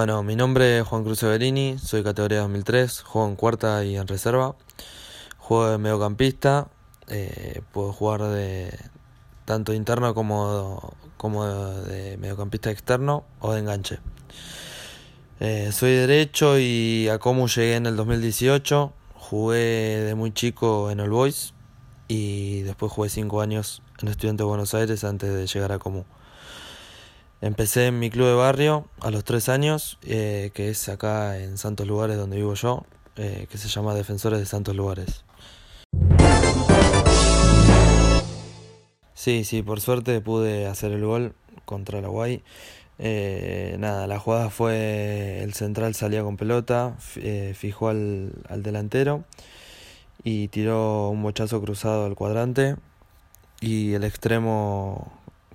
Bueno, mi nombre es Juan Cruz Severini, soy categoría 2003, juego en cuarta y en reserva. Juego de mediocampista, eh, puedo jugar de tanto interno como, como de mediocampista externo o de enganche. Eh, soy derecho y a Comu llegué en el 2018. Jugué de muy chico en el Boys y después jugué 5 años en Estudiante de Buenos Aires antes de llegar a Comu. Empecé en mi club de barrio a los tres años, eh, que es acá en Santos Lugares donde vivo yo, eh, que se llama Defensores de Santos Lugares. Sí, sí, por suerte pude hacer el gol contra la Guay. Eh, nada, la jugada fue el central salía con pelota, fijó al, al delantero y tiró un bochazo cruzado al cuadrante y el extremo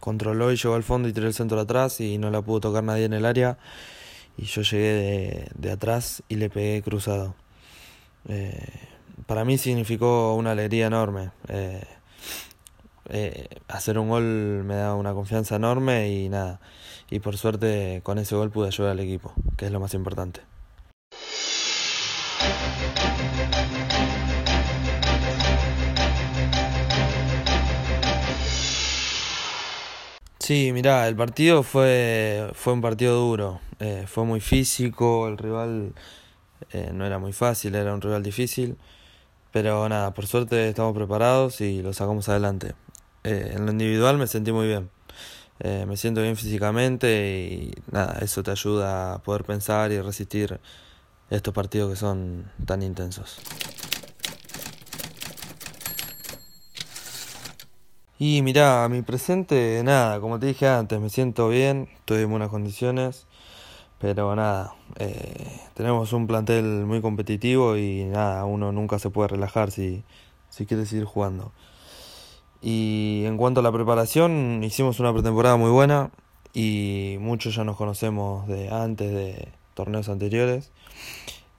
controló y llegó al fondo y tiró el centro de atrás y no la pudo tocar nadie en el área. Y yo llegué de, atrás y le pegué cruzado. Eh, para mí significó una alegría enorme. Eh, eh, hacer un gol me da una confianza enorme y nada. Y por suerte con ese gol pude ayudar al equipo, que es lo más importante. Sí, mirá, el partido fue, fue un partido duro, eh, fue muy físico, el rival eh, no era muy fácil, era un rival difícil, pero nada, por suerte estamos preparados y lo sacamos adelante. Eh, en lo individual me sentí muy bien, me siento bien físicamente y nada, eso te ayuda a poder pensar y resistir estos partidos que son tan intensos. Y mirá, a mi presente, nada, como te dije antes, me siento bien, estoy en buenas condiciones, pero nada, eh, tenemos un plantel muy competitivo y nada, uno nunca se puede relajar si, si quiere seguir jugando. Y en cuanto a la preparación, hicimos una pretemporada muy buena y muchos ya nos conocemos de antes de torneos anteriores.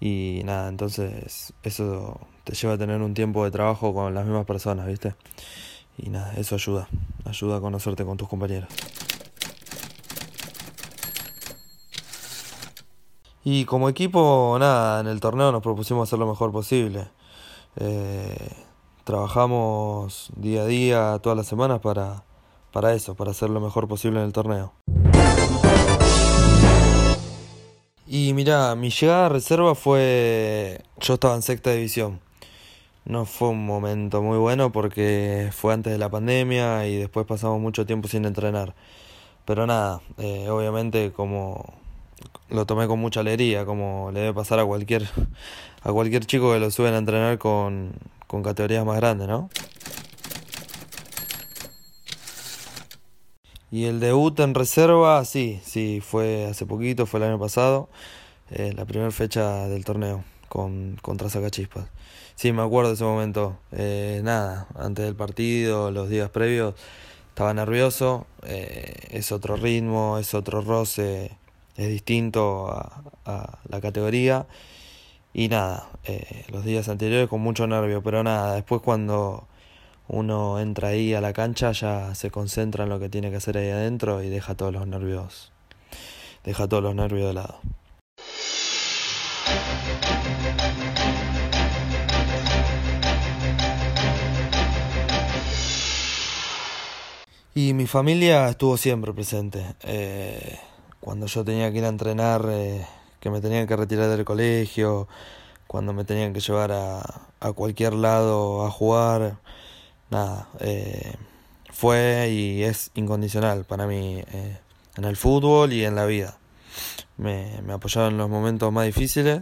Y nada, entonces eso te lleva a tener un tiempo de trabajo con las mismas personas, ¿viste? Y nada, eso ayuda, ayuda a conocerte con tus compañeros. Y como equipo, nada, en el torneo nos propusimos hacer lo mejor posible. Eh, trabajamos día a día, todas las semanas para, para eso, para hacer lo mejor posible en el torneo. Y mira, mi llegada a reserva fue. Yo estaba en sexta división. No fue un momento muy bueno porque fue antes de la pandemia y después pasamos mucho tiempo sin entrenar. Pero nada, eh, obviamente como lo tomé con mucha alegría, como le debe pasar a cualquier, a cualquier chico que lo suben a entrenar con, con categorías más grandes, ¿no? Y el debut en reserva, sí, sí, fue hace poquito, fue el año pasado, eh, la primera fecha del torneo con, contra Sacachispas. Sí, me acuerdo de ese momento. Eh, nada, antes del partido, los días previos, estaba nervioso. Eh, es otro ritmo, es otro roce, es distinto a, la categoría. Y nada, eh, los días anteriores con mucho nervio, pero nada, después cuando uno entra ahí a la cancha ya se concentra en lo que tiene que hacer ahí adentro y deja todos los nervios, deja todos los nervios de lado. Y mi familia estuvo siempre presente. Eh, cuando yo tenía que ir a entrenar, eh, que me tenían que retirar del colegio, cuando me tenían que llevar a, a cualquier lado a jugar, nada, eh, fue y es incondicional para mí en el fútbol y en la vida. Me, me apoyaron en los momentos más difíciles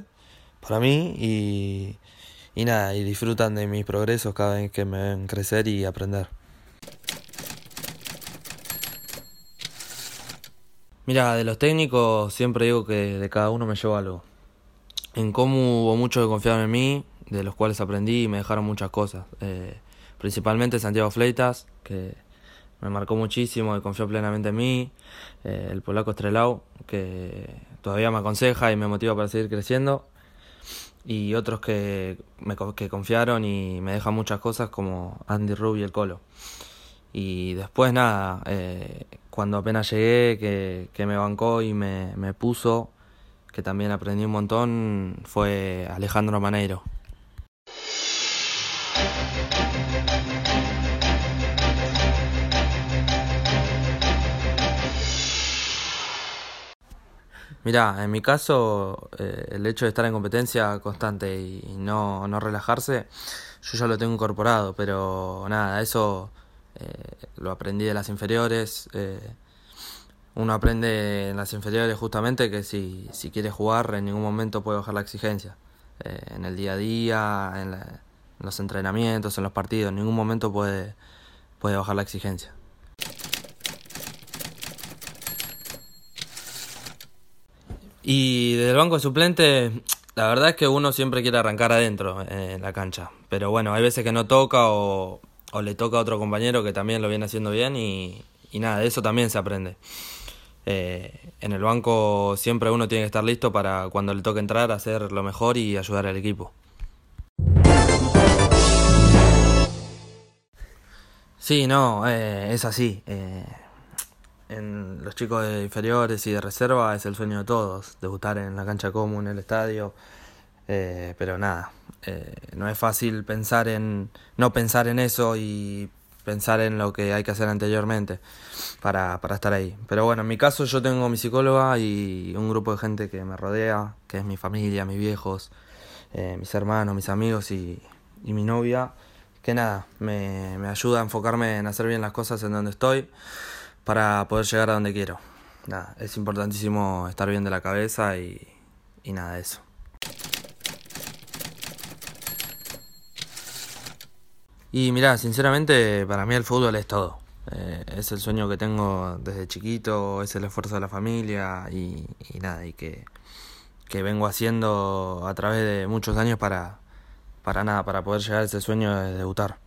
para mí y, y nada, y disfrutan de mis progresos cada vez que me ven crecer y aprender. Mira, de los técnicos siempre digo que de cada uno me llevo algo. En cómo hubo muchos que confiaron en mí, de los cuales aprendí y me dejaron muchas cosas. Eh, principalmente Santiago Fleitas, que me marcó muchísimo y confió plenamente en mí. Eh, el polaco Estrelau, que todavía me aconseja y me motiva para seguir creciendo. Y otros que, me, que confiaron y me dejan muchas cosas como Andy Rubio y el Colo. Y después nada, eh, cuando apenas llegué, que, que me bancó y me, me puso que también aprendí un montón, fue Alejandro Maneiro. Mira, en mi caso, eh, el hecho de estar en competencia constante y no, no relajarse, yo ya lo tengo incorporado, pero nada, eso eh, lo aprendí de las inferiores. Eh, uno aprende en las inferiores justamente que si, si quiere jugar en ningún momento puede bajar la exigencia. en el día a día, en, los entrenamientos, en los partidos, en ningún momento puede, puede bajar la exigencia. Y desde el banco de suplente, la verdad es que uno siempre quiere arrancar adentro eh, en la cancha. Pero bueno, hay veces que no toca o, le toca a otro compañero que también lo viene haciendo bien y, nada, de eso también se aprende. Eh, en el banco siempre uno tiene que estar listo para cuando le toque entrar, hacer lo mejor y ayudar al equipo. Sí, no, eh, es así en los chicos de inferiores y de reserva es el sueño de todos, debutar en la cancha común, en el estadio, eh, pero nada, eh, no es fácil pensar en, no pensar en eso y pensar en lo que hay que hacer anteriormente para, para estar ahí. Pero bueno, en mi caso yo tengo mi psicóloga y un grupo de gente que me rodea, que es mi familia, mis viejos, eh, mis hermanos, mis amigos y, y mi novia, que nada, me, me ayuda a enfocarme en hacer bien las cosas en donde estoy para poder llegar a donde quiero. Nada, es importantísimo estar bien de la cabeza y, y nada de eso. Y mira, sinceramente para mí el fútbol es todo. Eh, es el sueño que tengo desde chiquito, es el esfuerzo de la familia y, y nada, y que, que, vengo haciendo a través de muchos años para, para nada, para poder llegar a ese sueño de debutar.